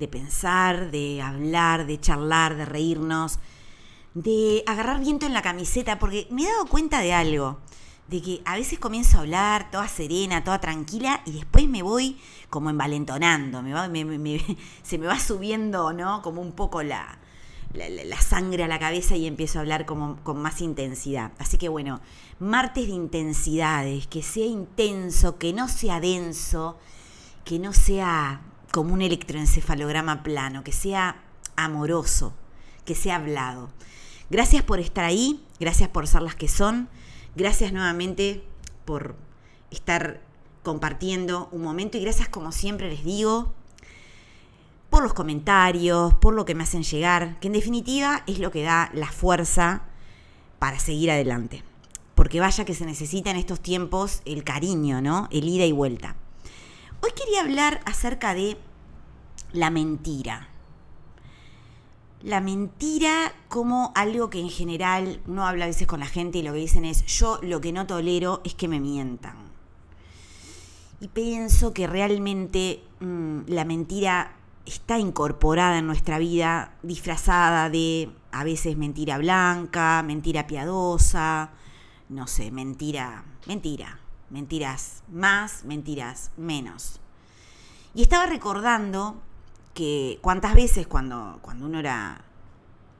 de pensar, de hablar, de charlar, de reírnos, de agarrar viento en la camiseta, porque me he dado cuenta de algo, de que a veces comienzo a hablar toda serena, toda tranquila, y después me voy como envalentonando, se me va subiendo, ¿no? Como un poco la, la, sangre a la cabeza y empiezo a hablar como, con más intensidad. Así que bueno, martes de intensidades, que sea intenso, que no sea denso, que no sea como un electroencefalograma plano, que sea amoroso, que sea hablado. Gracias por estar ahí, gracias por ser las que son, gracias nuevamente por estar compartiendo un momento y gracias como siempre les digo por los comentarios, por lo que me hacen llegar, que en definitiva es lo que da la fuerza para seguir adelante. Porque vaya que se necesita en estos tiempos el cariño, ¿no? El ida y vuelta. Hoy quería hablar acerca de la mentira. La mentira como algo que en general uno habla a veces con la gente y lo que dicen es yo lo que no tolero es que me mientan. Y pienso que realmente mm, la mentira está incorporada en nuestra vida, disfrazada de a veces mentira blanca, mentira piadosa, no sé, mentira, mentira, mentiras más, mentiras menos. Y estaba recordando que cuántas veces cuando, cuando uno era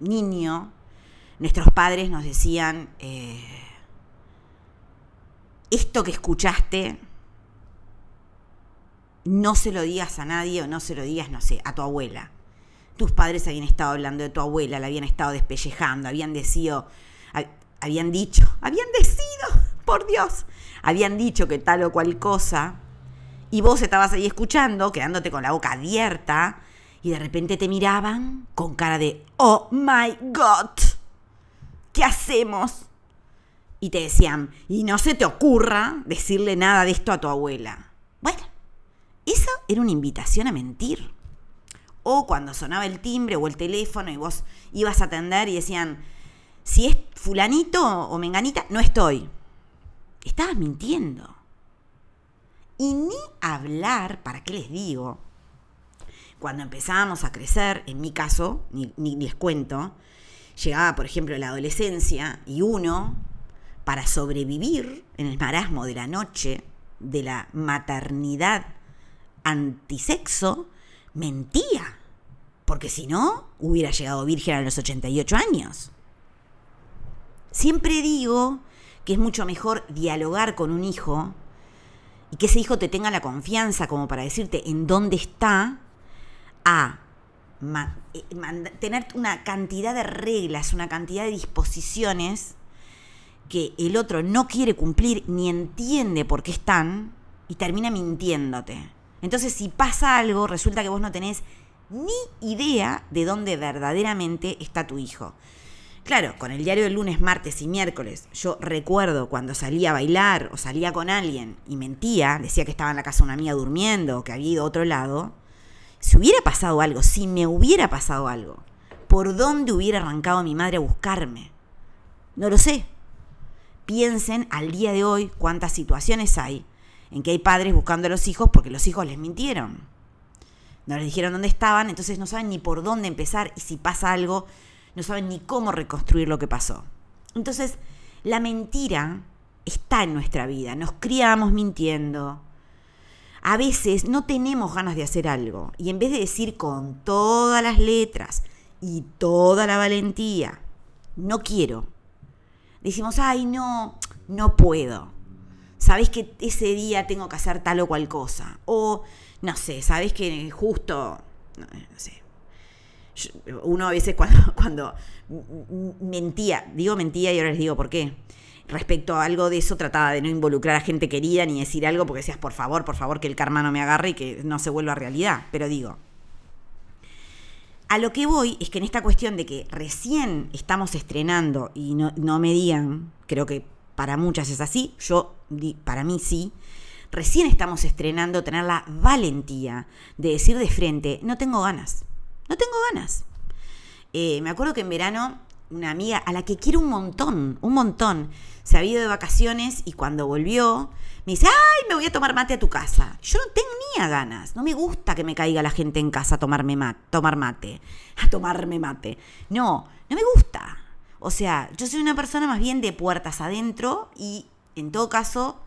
niño, nuestros padres nos decían, eh, esto que escuchaste, no se lo digas a nadie o no se lo digas, no sé, a tu abuela. Tus padres habían estado hablando de tu abuela, la habían estado despellejando, habían decido, habían dicho, habían decidido, por Dios, habían dicho que tal o cual cosa, y vos estabas ahí escuchando, quedándote con la boca abierta, y de repente te miraban con cara de, oh my god, ¿qué hacemos? Y te decían, y no se te ocurra decirle nada de esto a tu abuela. Bueno, esa era una invitación a mentir. O cuando sonaba el timbre o el teléfono y vos ibas a atender y decían, si es fulanito o menganita, no estoy. Estabas mintiendo. Y ni hablar, ¿para qué les digo? Cuando empezábamos a crecer, en mi caso, ni, ni les cuento, llegaba, por ejemplo, la adolescencia y uno, para sobrevivir en el marasmo de la noche, de la maternidad antisexo, mentía. Porque si no, hubiera llegado virgen a los 88 años. Siempre digo que es mucho mejor dialogar con un hijo y que ese hijo te tenga la confianza como para decirte en dónde está, a eh, tener una cantidad de reglas, una cantidad de disposiciones que el otro no quiere cumplir ni entiende por qué están y termina mintiéndote. Entonces, si pasa algo, resulta que vos no tenés ni idea de dónde verdaderamente está tu hijo. Claro, con el diario de lunes, martes y miércoles, yo recuerdo cuando salía a bailar o salía con alguien y mentía, decía que estaba en la casa de una amiga durmiendo o que había ido a otro lado, si hubiera pasado algo, si me hubiera pasado algo, ¿por dónde hubiera arrancado mi madre a buscarme? No lo sé. Piensen al día de hoy cuántas situaciones hay en que hay padres buscando a los hijos porque los hijos les mintieron. No les dijeron dónde estaban, entonces no saben ni por dónde empezar y si pasa algo, no saben ni cómo reconstruir lo que pasó. Entonces, la mentira está en nuestra vida, nos criamos mintiendo. A veces no tenemos ganas de hacer algo y en vez de decir con todas las letras y toda la valentía, no quiero, decimos, ay, no, no puedo sabés que ese día tengo que hacer tal o cual cosa. O, no sé, sabés que justo, no, sé. Uno a veces cuando, mentía, digo mentía y ahora les digo por qué. Respecto a algo de eso, trataba de no involucrar a gente querida ni decir algo porque decías, por favor, por favor, que el karma no me agarre y que no se vuelva realidad. Pero digo, A lo que voy es que en esta cuestión de que recién estamos estrenando y no, no me digan, creo que para muchas es así, yo para mí sí, recién estamos estrenando tener la valentía de decir de frente, no tengo ganas, no tengo ganas. Eh, me acuerdo que en verano una amiga a la que quiero un montón, un montón, se había ido de vacaciones y cuando volvió me dice, ay, me voy a tomar mate a tu casa. Yo no tenía ganas, no me gusta que me caiga la gente en casa a tomarme tomar mate, a tomarme mate. No, no me gusta. O sea, yo soy una persona más bien de puertas adentro y en todo caso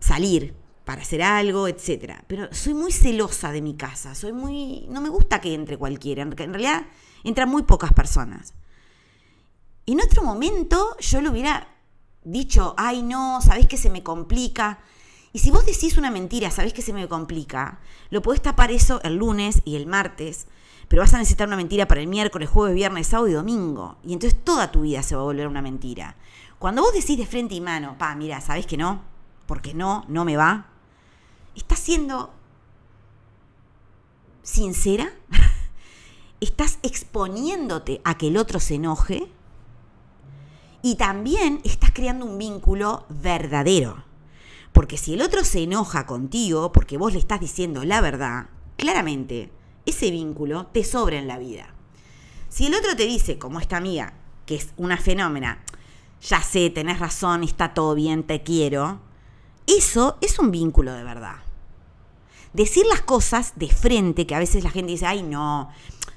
salir para hacer algo, etcétera. Pero soy muy celosa de mi casa, soy muy no me gusta que entre cualquiera, en realidad entran muy pocas personas. En otro momento yo le hubiera dicho, "Ay, no, sabés que se me complica." Y si vos decís una mentira, sabés que se me complica, lo podés tapar eso el lunes y el martes, pero vas a necesitar una mentira para el miércoles, jueves, viernes, sábado y domingo. Y entonces toda tu vida se va a volver una mentira. Cuando vos decís de frente y mano, pa, mira, ¿sabés que no? Porque no, no me va. ¿Estás siendo sincera? ¿Estás exponiéndote a que el otro se enoje? Y también estás creando un vínculo verdadero. Porque si el otro se enoja contigo porque vos le estás diciendo la verdad, claramente ese vínculo te sobra en la vida. Si el otro te dice, como esta amiga, que es una fenómena, ya sé, tenés razón, está todo bien, te quiero, eso es un vínculo de verdad. Decir las cosas de frente, que a veces la gente dice, ay no,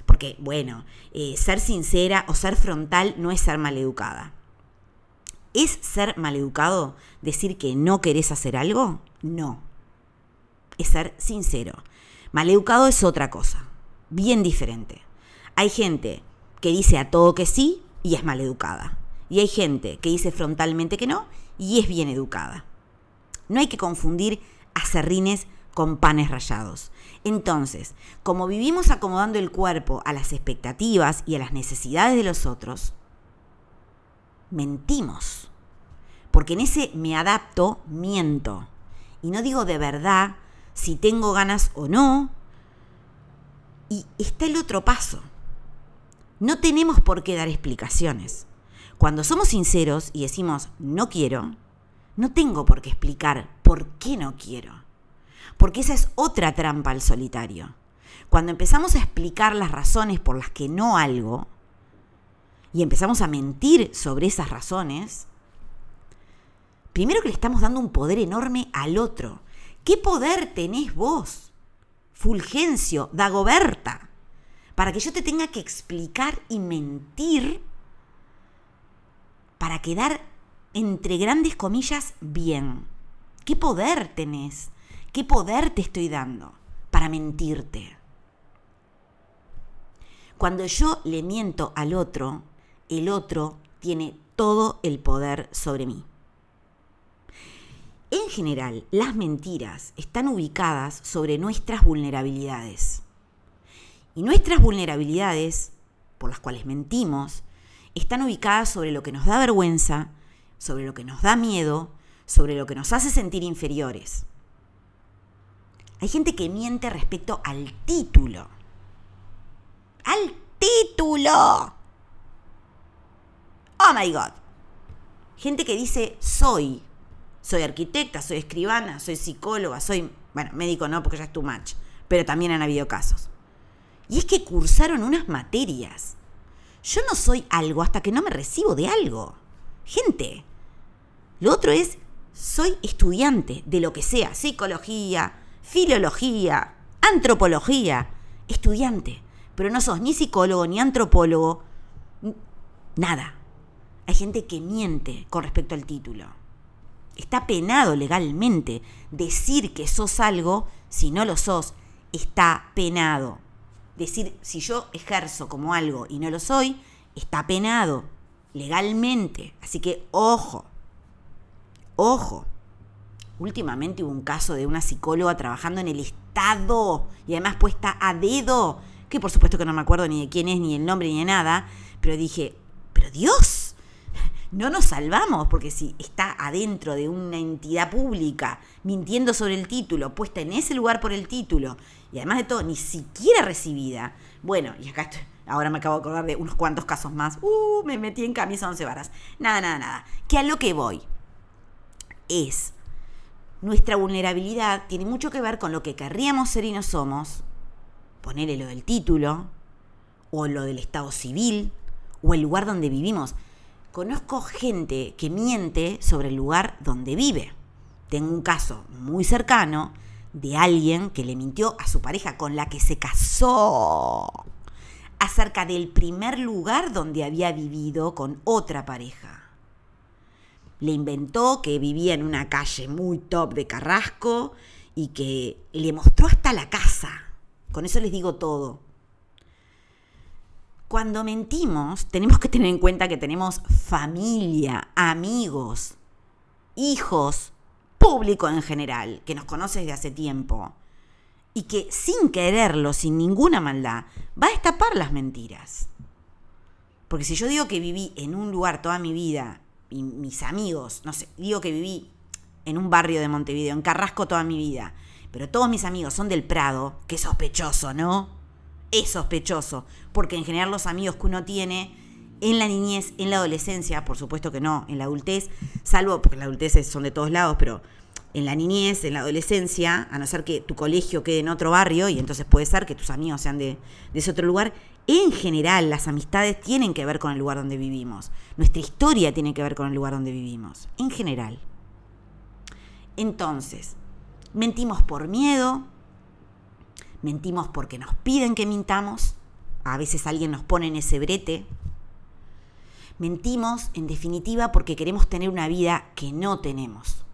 porque bueno, eh, ser sincera o ser frontal no es ser maleducada. ¿Es ser maleducado decir que no querés hacer algo? No. Es ser sincero. Maleducado es otra cosa, bien diferente. Hay gente que dice a todo que sí y es maleducada. Y hay gente que dice frontalmente que no y es bien educada. No hay que confundir acerrines con panes rayados. Entonces, como vivimos acomodando el cuerpo a las expectativas y a las necesidades de los otros, mentimos. Porque en ese me adapto, miento. Y no digo de verdad si tengo ganas o no. Y está el otro paso. No tenemos por qué dar explicaciones. Cuando somos sinceros y decimos no quiero, no tengo por qué explicar por qué no quiero. Porque esa es otra trampa al solitario. Cuando empezamos a explicar las razones por las que no algo, y empezamos a mentir sobre esas razones, primero que le estamos dando un poder enorme al otro. ¿Qué poder tenés vos, Fulgencio, Dagoberta, para que yo te tenga que explicar y mentir para quedar, entre grandes comillas, bien? ¿Qué poder tenés? ¿Qué poder te estoy dando para mentirte? Cuando yo le miento al otro, el otro tiene todo el poder sobre mí. En general, las mentiras están ubicadas sobre nuestras vulnerabilidades. Y nuestras vulnerabilidades, por las cuales mentimos, están ubicadas sobre lo que nos da vergüenza, sobre lo que nos da miedo, sobre lo que nos hace sentir inferiores. Hay gente que miente respecto al título. ¡Al título! Oh my God. Gente que dice soy. Soy arquitecta, soy escribana, soy psicóloga, soy, bueno, médico no, porque ya es too much, pero también han habido casos. Y es que cursaron unas materias. Yo no soy algo hasta que no me recibo de algo. Gente. Lo otro es, soy estudiante de lo que sea, psicología, filología, antropología, estudiante. Pero no sos ni psicólogo, ni antropólogo, nada. Hay gente que miente con respecto al título. Está penado legalmente decir que sos algo si no lo sos. Está penado. Decir si yo ejerzo como algo y no lo soy, está penado legalmente. Así que ojo, ojo. Últimamente hubo un caso de una psicóloga trabajando en el Estado y además puesta a dedo, que por supuesto que no me acuerdo ni de quién es, ni el nombre, ni de nada, pero dije, pero Dios, no nos salvamos, porque si está adentro de una entidad pública, mintiendo sobre el título, puesta en ese lugar por el título, y además de todo, ni siquiera recibida, bueno, y acá ahora me acabo de acordar de unos cuantos casos más, uh, me metí en camisa once varas, nada, nada, nada, que a lo que voy es, nuestra vulnerabilidad tiene mucho que ver con lo que querríamos ser y no somos, ponerle lo del título, o lo del estado civil, o el lugar donde vivimos. Conozco gente que miente sobre el lugar donde vive. Tengo un caso muy cercano de alguien que le mintió a su pareja con la que se casó acerca del primer lugar donde había vivido con otra pareja. Le inventó que vivía en una calle muy top de Carrasco y que le mostró hasta la casa. Con eso les digo todo. Cuando mentimos, tenemos que tener en cuenta que tenemos familia, amigos, hijos, público en general, que nos conoce desde hace tiempo, y que sin quererlo, sin ninguna maldad, va a destapar las mentiras. Porque si yo digo que viví en un lugar toda mi vida, y mis amigos, no sé, digo que viví en un barrio de Montevideo, en Carrasco toda mi vida, pero todos mis amigos son del Prado, qué sospechoso, ¿no? es sospechoso, porque en general los amigos que uno tiene en la niñez, en la adolescencia, por supuesto que no, en la adultez, salvo porque la adultez son de todos lados, pero en la niñez, en la adolescencia, a no ser que tu colegio quede en otro barrio, y entonces puede ser que tus amigos sean de, de ese otro lugar, en general las amistades tienen que ver con el lugar donde vivimos. Nuestra historia tiene que ver con el lugar donde vivimos, en general. Entonces, mentimos por miedo, mentimos porque nos piden que mintamos, a veces alguien nos pone en ese brete. Mentimos, en definitiva, porque queremos tener una vida que no tenemos.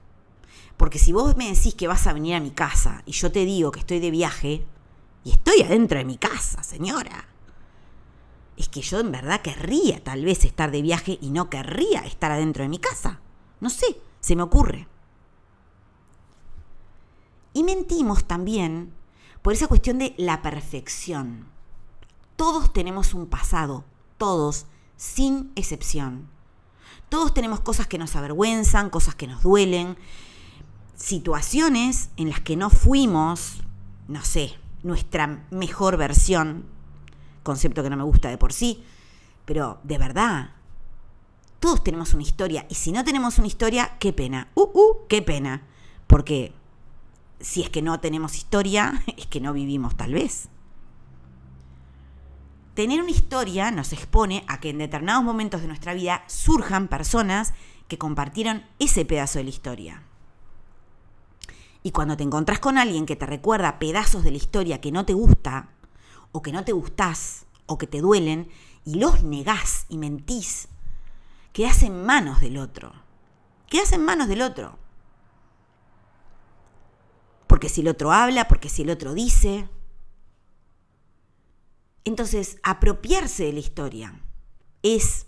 Porque si vos me decís que vas a venir a mi casa y yo te digo que estoy de viaje, y estoy adentro de mi casa, señora, es que yo en verdad querría tal vez estar de viaje y no querría estar adentro de mi casa. No sé, se me ocurre. Y mentimos también por esa cuestión de la perfección. Todos tenemos un pasado, todos, sin excepción. Todos tenemos cosas que nos avergüenzan, cosas que nos duelen, situaciones en las que no fuimos, no sé, nuestra mejor versión, concepto que no me gusta de por sí, pero de verdad, todos tenemos una historia y si no tenemos una historia, qué pena, uh, uh, qué pena, porque si es que no tenemos historia, es que no vivimos tal vez. Tener una historia nos expone a que en determinados momentos de nuestra vida surjan personas que compartieron ese pedazo de la historia. Y cuando te encontrás con alguien que te recuerda pedazos de la historia que no te gusta, o que no te gustás, o que te duelen, y los negás y mentís, quedás en manos del otro. Quedás en manos del otro porque si el otro habla, porque si el otro dice. Entonces, apropiarse de la historia es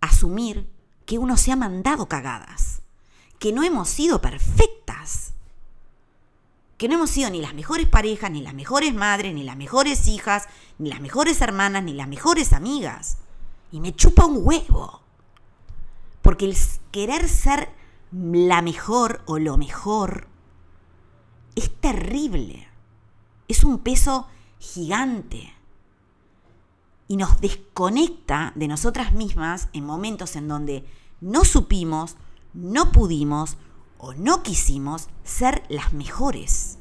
asumir que uno se ha mandado cagadas, que no hemos sido perfectas, que no hemos sido ni las mejores parejas, ni las mejores madres, ni las mejores hijas, ni las mejores hermanas, ni las mejores amigas. Y me chupa un huevo. Porque el querer ser la mejor o lo mejor es terrible. Es un peso gigante. Y nos desconecta de nosotras mismas en momentos en donde no supimos, no pudimos o no quisimos ser las mejores.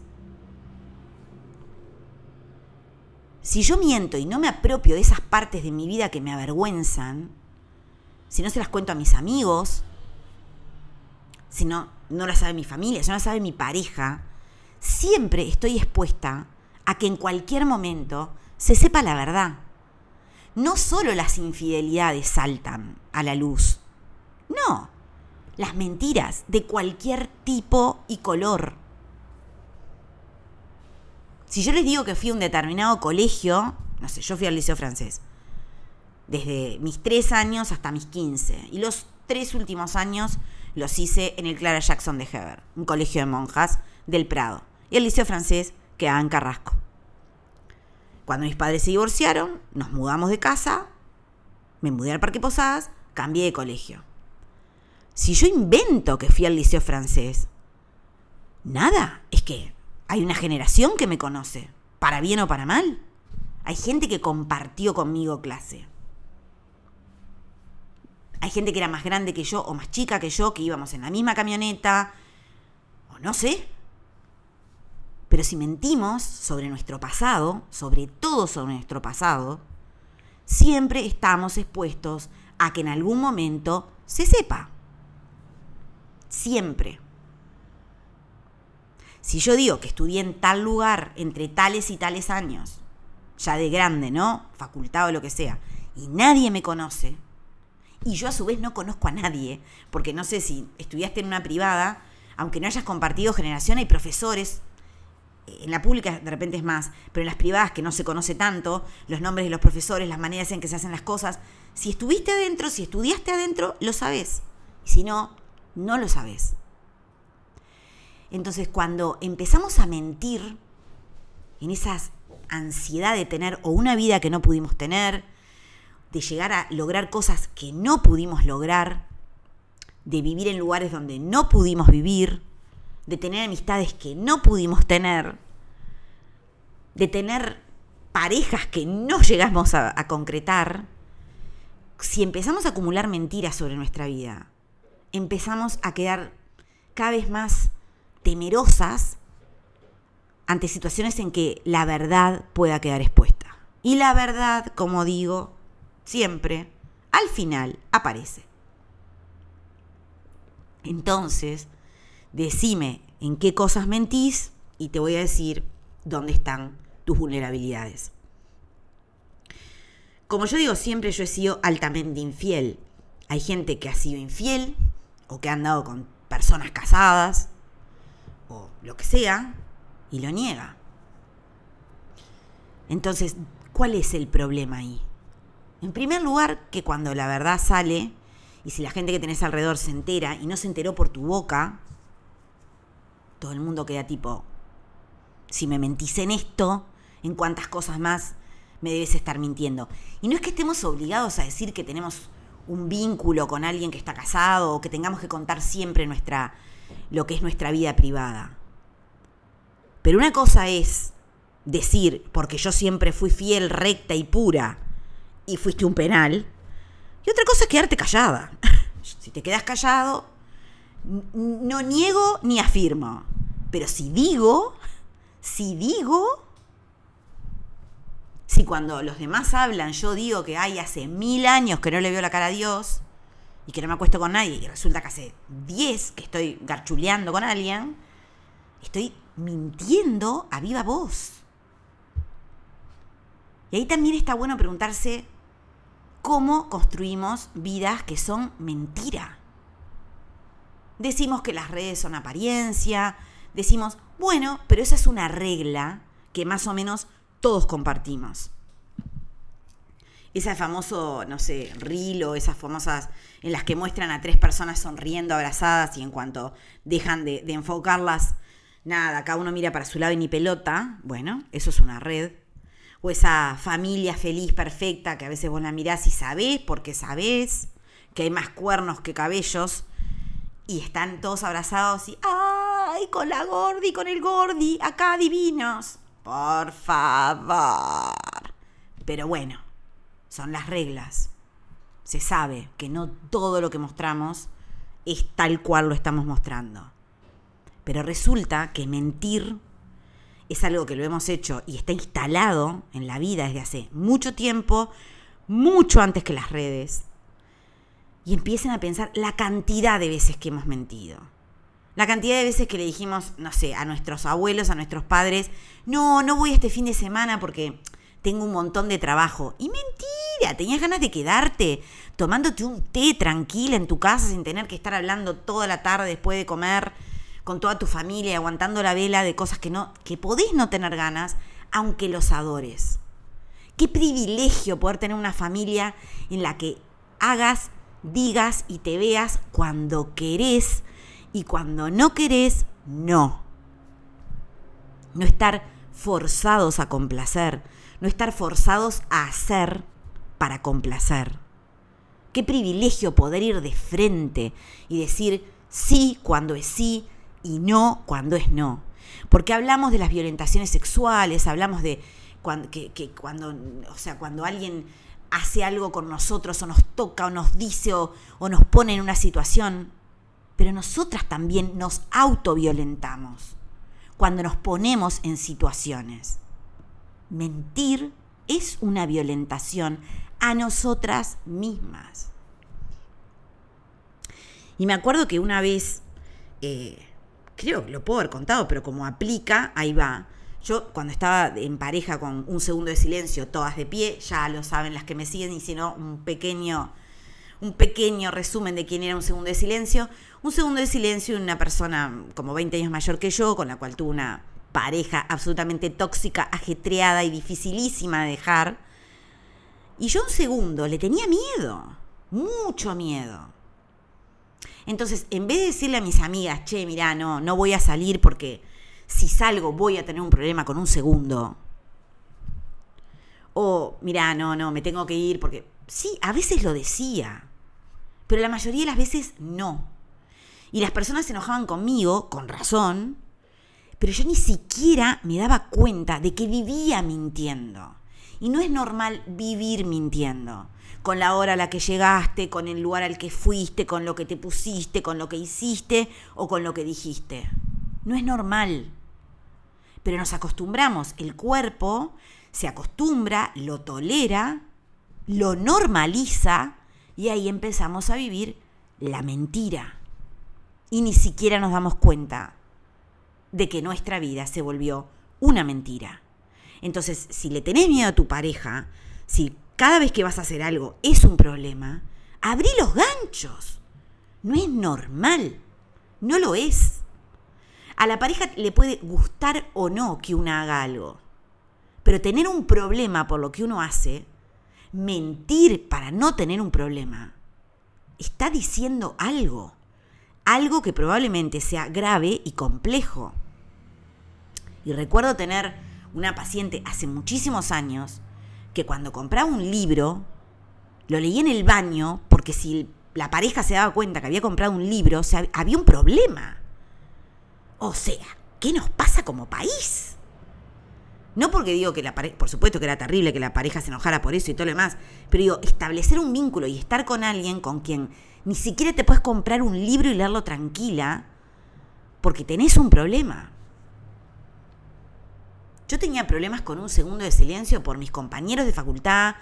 Si yo miento y no me apropio de esas partes de mi vida que me avergüenzan, si no se las cuento a mis amigos, si no, no las sabe mi familia, si no las sabe mi pareja, siempre estoy expuesta a que en cualquier momento se sepa la verdad. No solo las infidelidades saltan a la luz, no, las mentiras de cualquier tipo y color. Si yo les digo que fui a un determinado colegio, no sé, yo fui al liceo francés, desde mis tres años hasta mis 15, y los tres últimos años los hice en el Clara Jackson de Heber, un colegio de monjas del Prado y el liceo francés quedaba en Carrasco. Cuando mis padres se divorciaron, nos mudamos de casa, me mudé al Parque Posadas, cambié de colegio. Si yo invento que fui al liceo francés, nada, es que hay una generación que me conoce, para bien o para mal. Hay gente que compartió conmigo clase. Hay gente que era más grande que yo o más chica que yo, que íbamos en la misma camioneta, o no sé. Pero si mentimos sobre nuestro pasado, sobre todo sobre nuestro pasado, siempre estamos expuestos a que en algún momento se sepa. Siempre. Si yo digo que estudié en tal lugar entre tales y tales años, ya de grande, ¿no? Facultad o lo que sea, y nadie me conoce, y yo a su vez no conozco a nadie, porque no sé si estudiaste en una privada, aunque no hayas compartido generación, hay profesores, eh, en la pública de repente es más, pero en las privadas que no se conoce tanto, los nombres de los profesores, las maneras en que se hacen las cosas, si estuviste adentro, si estudiaste adentro, lo sabes. Y si no, no lo sabes. Entonces, cuando empezamos a mentir en esa ansiedad de tener o una vida que no pudimos tener, de llegar a lograr cosas que no pudimos lograr, de vivir en lugares donde no pudimos vivir, de tener amistades que no pudimos tener, de tener parejas que no llegamos a, a concretar, si empezamos a acumular mentiras sobre nuestra vida, empezamos a quedar cada vez más temerosas ante situaciones en que la verdad pueda quedar expuesta. Y la verdad, como digo, siempre, al final aparece. Entonces, decime en qué cosas mentís y te voy a decir dónde están tus vulnerabilidades. Como yo digo siempre, yo he sido altamente infiel. Hay gente que ha sido infiel o que ha andado con personas casadas o lo que sea, y lo niega. Entonces, ¿cuál es el problema ahí? En primer lugar, que cuando la verdad sale, y si la gente que tenés alrededor se entera y no se enteró por tu boca, todo el mundo queda tipo, si me mentís en esto, en cuántas cosas más me debes estar mintiendo. Y no es que estemos obligados a decir que tenemos un vínculo con alguien que está casado o que tengamos que contar siempre nuestra lo que es nuestra vida privada. Pero una cosa es decir, porque yo siempre fui fiel, recta y pura, y fuiste un penal, y otra cosa es quedarte callada. si te quedas callado, no niego ni afirmo. Pero si digo, si digo, si cuando los demás hablan yo digo que hay hace mil años que no le veo la cara a Dios, y que no me acuesto con nadie y resulta que hace 10 que estoy garchuleando con alguien, estoy mintiendo a viva voz. Y ahí también está bueno preguntarse cómo construimos vidas que son mentira. Decimos que las redes son apariencia, decimos, bueno, pero esa es una regla que más o menos todos compartimos ese famoso, no sé, reel o esas famosas en las que muestran a tres personas sonriendo, abrazadas y en cuanto dejan de, enfocarlas, nada, cada uno mira para su lado y ni pelota, bueno, eso es una red. O esa familia feliz, perfecta, que a veces vos la mirás y sabés, porque sabés que hay más cuernos que cabellos, y están todos abrazados y, ¡ay! Con la gordi, con el gordi, acá divinos. Por favor. Pero bueno, son las reglas. Se sabe que no todo lo que mostramos es tal cual lo estamos mostrando. Pero resulta que mentir es algo que lo hemos hecho y está instalado en la vida desde hace mucho tiempo, mucho antes que las redes. Y empiecen a pensar la cantidad de veces que hemos mentido. La cantidad de veces que le dijimos, no sé, a nuestros abuelos, a nuestros padres, no, no voy este fin de semana porque tengo un montón de trabajo. Y mentira, tenías ganas de quedarte tomándote un té tranquila en tu casa sin tener que estar hablando toda la tarde después de comer con toda tu familia, aguantando la vela de cosas que no que podés no tener ganas, aunque los adores. Qué privilegio poder tener una familia en la que hagas, digas y te veas cuando querés y cuando no querés, no. No estar forzados a complacer, no estar forzados a hacer para complacer. Qué privilegio poder ir de frente y decir sí cuando es sí y no cuando es no. Porque hablamos de las violentaciones sexuales, hablamos de cuando, que, cuando, o sea, cuando alguien hace algo con nosotros o nos toca o nos dice o, o nos pone en una situación, pero nosotras también nos autoviolentamos cuando nos ponemos en situaciones. Mentir es una violentación a nosotras mismas. Y me acuerdo que una vez, eh, creo que lo puedo haber contado, pero como aplica, ahí va. Yo cuando estaba en pareja con un segundo de silencio, todas de pie, ya lo saben las que me siguen, y si no, un pequeño, un pequeño resumen de quién era un segundo de silencio. Un segundo de silencio, una persona como 20 años mayor que yo, con la cual tuve una pareja absolutamente tóxica, ajetreada y dificilísima de dejar. Y yo un segundo le tenía miedo, mucho miedo. Entonces, en vez de decirle a mis amigas, che, mira, no, no voy a salir porque si salgo voy a tener un problema con un segundo. O, mira, no, no, me tengo que ir porque... Sí, a veces lo decía, pero la mayoría de las veces no. Y las personas se enojaban conmigo, con razón, pero yo ni siquiera me daba cuenta de que vivía mintiendo. Y no es normal vivir mintiendo. Con la hora a la que llegaste, con el lugar al que fuiste, con lo que te pusiste, con lo que hiciste o con lo que dijiste. No es normal. Pero nos acostumbramos. El cuerpo se acostumbra, lo tolera, lo normaliza y ahí empezamos a vivir la mentira. Y ni siquiera nos damos cuenta de que nuestra vida se volvió una mentira. Entonces, si le tenés miedo a tu pareja, si cada vez que vas a hacer algo es un problema, abrí los ganchos. No es normal. No lo es. A la pareja le puede gustar o no que uno haga algo. Pero tener un problema por lo que uno hace, mentir para no tener un problema, está diciendo algo. Algo que probablemente sea grave y complejo. Y recuerdo tener una paciente hace muchísimos años que cuando compraba un libro, lo leía en el baño porque si la pareja se daba cuenta que había comprado un libro, había un problema. O sea, ¿qué nos pasa como país? No porque digo que la pareja, por supuesto que era terrible que la pareja se enojara por eso y todo lo demás, pero digo, establecer un vínculo y estar con alguien con quien ni siquiera te puedes comprar un libro y leerlo tranquila, porque tenés un problema. Yo tenía problemas con un segundo de silencio por mis compañeros de facultad,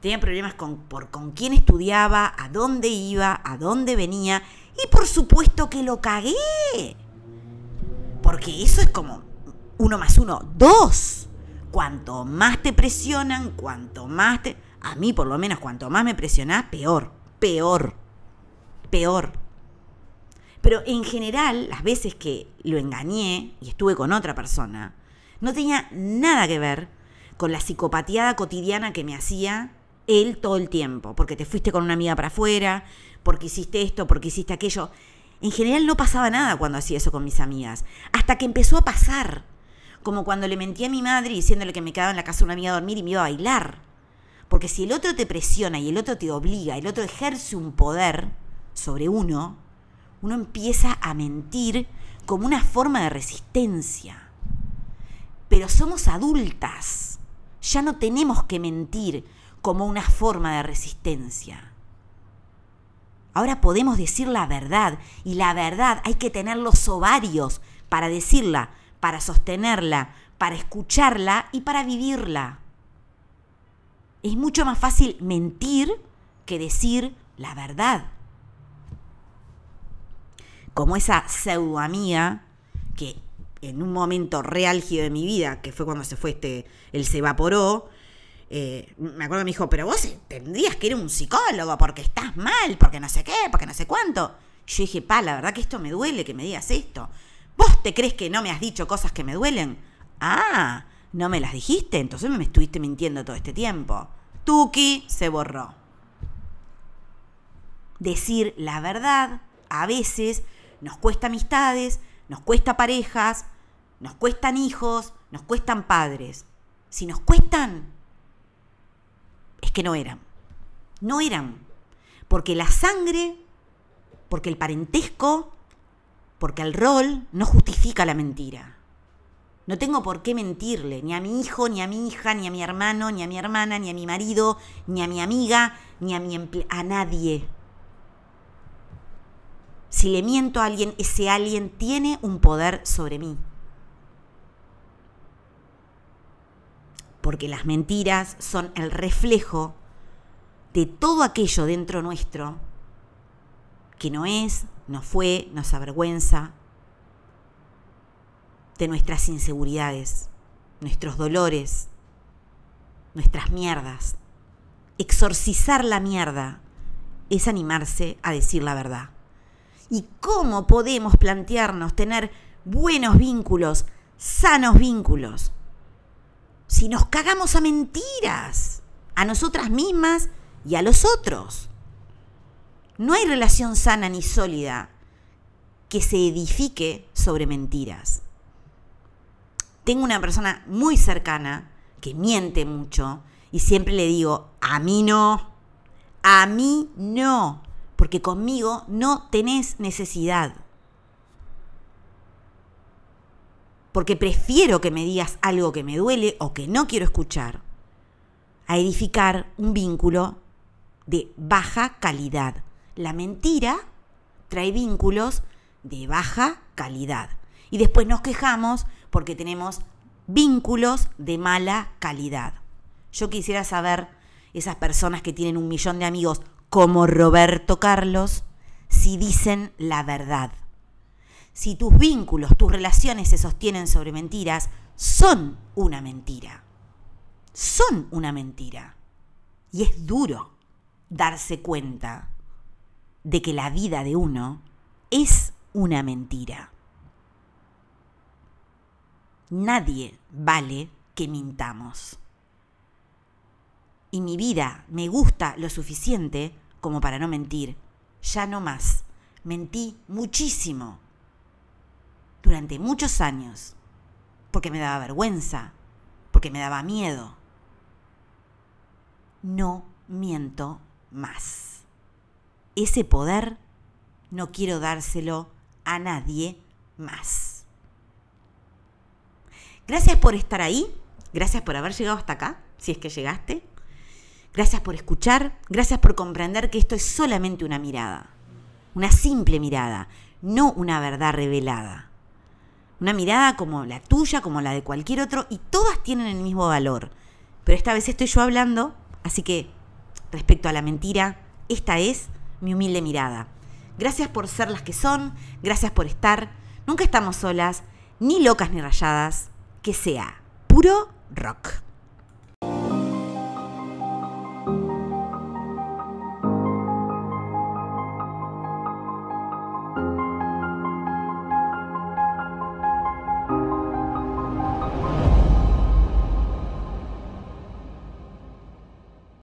tenía problemas con, por con quién estudiaba, a dónde iba, a dónde venía, y por supuesto que lo cagué. Porque eso es como uno más uno, dos. Cuanto más te presionan, cuanto más te... A mí por lo menos, cuanto más me presionás, peor, peor, peor. Pero en general, las veces que lo engañé y estuve con otra persona, no tenía nada que ver con la psicopateada cotidiana que me hacía él todo el tiempo, porque te fuiste con una amiga para afuera, porque hiciste esto, porque hiciste aquello. En general no pasaba nada cuando hacía eso con mis amigas, hasta que empezó a pasar, como cuando le mentí a mi madre diciéndole que me quedaba en la casa una amiga a dormir y me iba a bailar. Porque si el otro te presiona y el otro te obliga, el otro ejerce un poder sobre uno, uno empieza a mentir como una forma de resistencia pero somos adultas. Ya no tenemos que mentir como una forma de resistencia. Ahora podemos decir la verdad y la verdad hay que tener los ovarios para decirla, para sostenerla, para escucharla y para vivirla. Es mucho más fácil mentir que decir la verdad. Como esa pseudo amiga que en un momento realgio de mi vida, que fue cuando se fue este, él se evaporó, eh, me acuerdo que me dijo, pero vos tendrías que ir a un psicólogo porque estás mal, porque no sé qué, porque no sé cuánto. yo dije, pa, la verdad que esto me duele que me digas esto. ¿Vos te crees que no me has dicho cosas que me duelen? Ah, ¿no me las dijiste? Entonces me estuviste mintiendo todo este tiempo. Tuki se borró. Decir la verdad a veces nos cuesta amistades, nos cuesta parejas, nos cuestan hijos, nos cuestan padres. Si nos cuestan, es que no eran. No eran. Porque la sangre, porque el parentesco, porque el rol no justifica la mentira. No tengo por qué mentirle, ni a mi hijo, ni a mi hija, ni a mi hermano, ni a mi hermana, ni a mi marido, ni a mi amiga, ni a mi a nadie. Si le miento a alguien, ese alguien tiene un poder sobre mí. Porque las mentiras son el reflejo de todo aquello dentro nuestro que no es, no fue, nos avergüenza, de nuestras inseguridades, nuestros dolores, nuestras mierdas. Exorcizar la mierda es animarse a decir la verdad. ¿Y cómo podemos plantearnos tener buenos vínculos, sanos vínculos, si nos cagamos a mentiras, a nosotras mismas y a los otros? No hay relación sana ni sólida que se edifique sobre mentiras. Tengo una persona muy cercana que miente mucho y siempre le digo, a mí no, a mí no, porque conmigo no tenés necesidad. Porque prefiero que me digas algo que me duele o que no quiero escuchar, a edificar un vínculo de baja calidad. La mentira trae vínculos de baja calidad. Y después nos quejamos porque tenemos vínculos de mala calidad. Yo quisiera saber, esas personas que tienen un millón de amigos como Roberto Carlos, si dicen la verdad. Si tus vínculos, tus relaciones se sostienen sobre mentiras, son una mentira. Son una mentira. Y es duro darse cuenta de que la vida de uno es una mentira. Nadie vale que mintamos. Y mi vida me gusta lo suficiente como para no mentir. Ya no más. Mentí muchísimo. Durante muchos años. Porque me daba vergüenza. Porque me daba miedo. No miento más. Ese poder no quiero dárselo a nadie más. Gracias por estar ahí, gracias por haber llegado hasta acá, si es que llegaste. Gracias por escuchar, gracias por comprender que esto es solamente una mirada, una simple mirada, no una verdad revelada. Una mirada como la tuya, como la de cualquier otro, y todas tienen el mismo valor. Pero esta vez estoy yo hablando, así que respecto a la mentira, esta es mi humilde mirada. Gracias por ser las que son, gracias por estar. Nunca estamos solas, ni locas ni rayadas que sea puro rock.